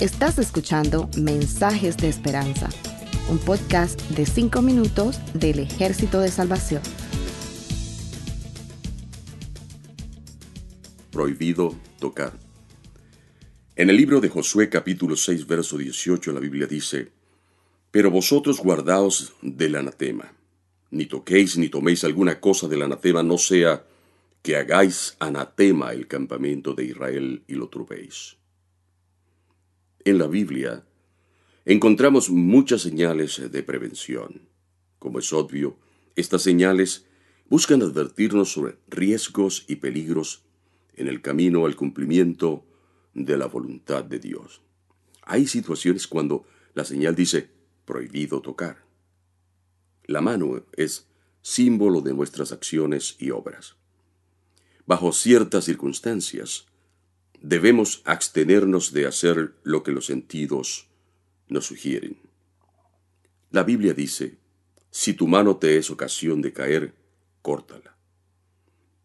Estás escuchando Mensajes de Esperanza, un podcast de 5 minutos del Ejército de Salvación. Prohibido tocar. En el libro de Josué capítulo 6 verso 18 la Biblia dice, Pero vosotros guardaos del anatema, ni toquéis ni toméis alguna cosa del anatema, no sea que hagáis anatema el campamento de Israel y lo trupéis. En la Biblia encontramos muchas señales de prevención. Como es obvio, estas señales buscan advertirnos sobre riesgos y peligros en el camino al cumplimiento de la voluntad de Dios. Hay situaciones cuando la señal dice prohibido tocar. La mano es símbolo de nuestras acciones y obras. Bajo ciertas circunstancias, debemos abstenernos de hacer lo que los sentidos nos sugieren. La Biblia dice, si tu mano te es ocasión de caer, córtala.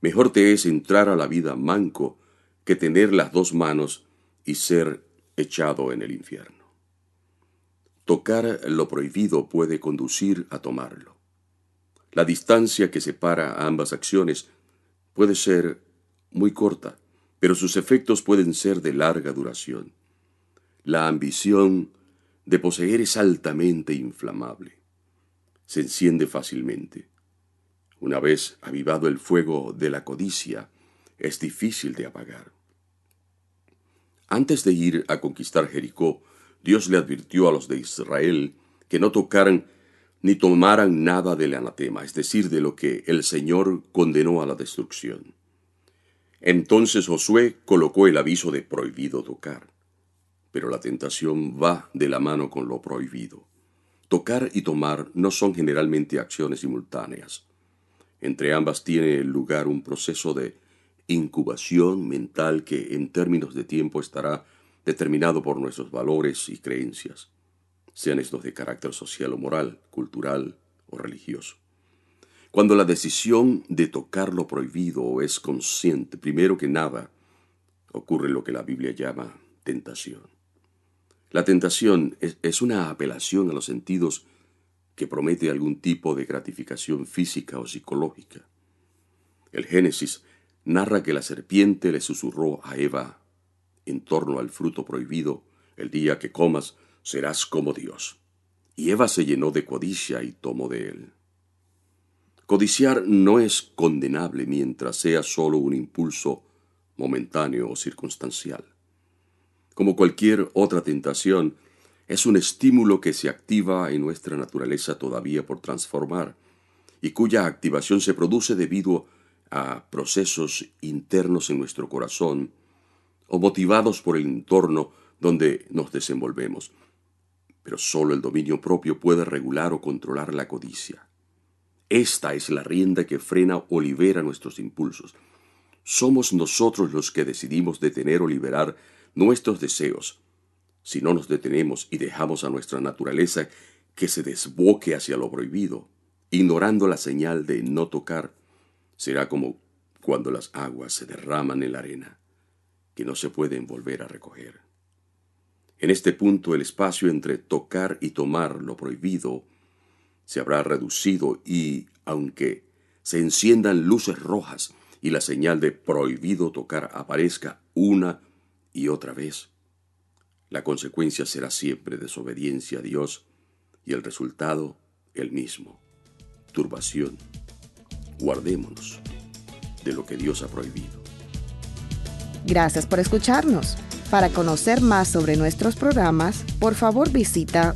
Mejor te es entrar a la vida manco que tener las dos manos y ser echado en el infierno. Tocar lo prohibido puede conducir a tomarlo. La distancia que separa a ambas acciones puede ser muy corta, pero sus efectos pueden ser de larga duración. La ambición de poseer es altamente inflamable. Se enciende fácilmente. Una vez avivado el fuego de la codicia, es difícil de apagar. Antes de ir a conquistar Jericó, Dios le advirtió a los de Israel que no tocaran ni tomaran nada del anatema, es decir, de lo que el Señor condenó a la destrucción. Entonces Josué colocó el aviso de prohibido tocar. Pero la tentación va de la mano con lo prohibido. Tocar y tomar no son generalmente acciones simultáneas. Entre ambas tiene lugar un proceso de incubación mental que en términos de tiempo estará determinado por nuestros valores y creencias, sean estos de carácter social o moral, cultural o religioso. Cuando la decisión de tocar lo prohibido es consciente, primero que nada, ocurre lo que la Biblia llama tentación. La tentación es, una apelación a los sentidos que promete algún tipo de gratificación física o psicológica. El Génesis narra que la serpiente le susurró a Eva en torno al fruto prohibido, el día que comas serás como Dios. Y Eva se llenó de codicia y tomó de él. Codiciar no es condenable mientras sea solo un impulso momentáneo o circunstancial. Como cualquier otra tentación, es un estímulo que se activa en nuestra naturaleza todavía por transformar y cuya activación se produce debido a procesos internos en nuestro corazón o motivados por el entorno donde nos desenvolvemos. Pero solo el dominio propio puede regular o controlar la codicia. Esta es la rienda que frena o libera nuestros impulsos. Somos nosotros los que decidimos detener o liberar nuestros deseos. Si no nos detenemos y dejamos a nuestra naturaleza que se desboque hacia lo prohibido, ignorando la señal de no tocar, será como cuando las aguas se derraman en la arena, que no se pueden volver a recoger. En este punto el espacio entre tocar y tomar lo prohibido se habrá reducido y, aunque se enciendan luces rojas y la señal de prohibido tocar aparezca una y otra vez, la consecuencia será siempre desobediencia a Dios y el resultado el mismo, turbación. Guardémonos de lo que Dios ha prohibido. Gracias por escucharnos. Para conocer más sobre nuestros programas, por favor visita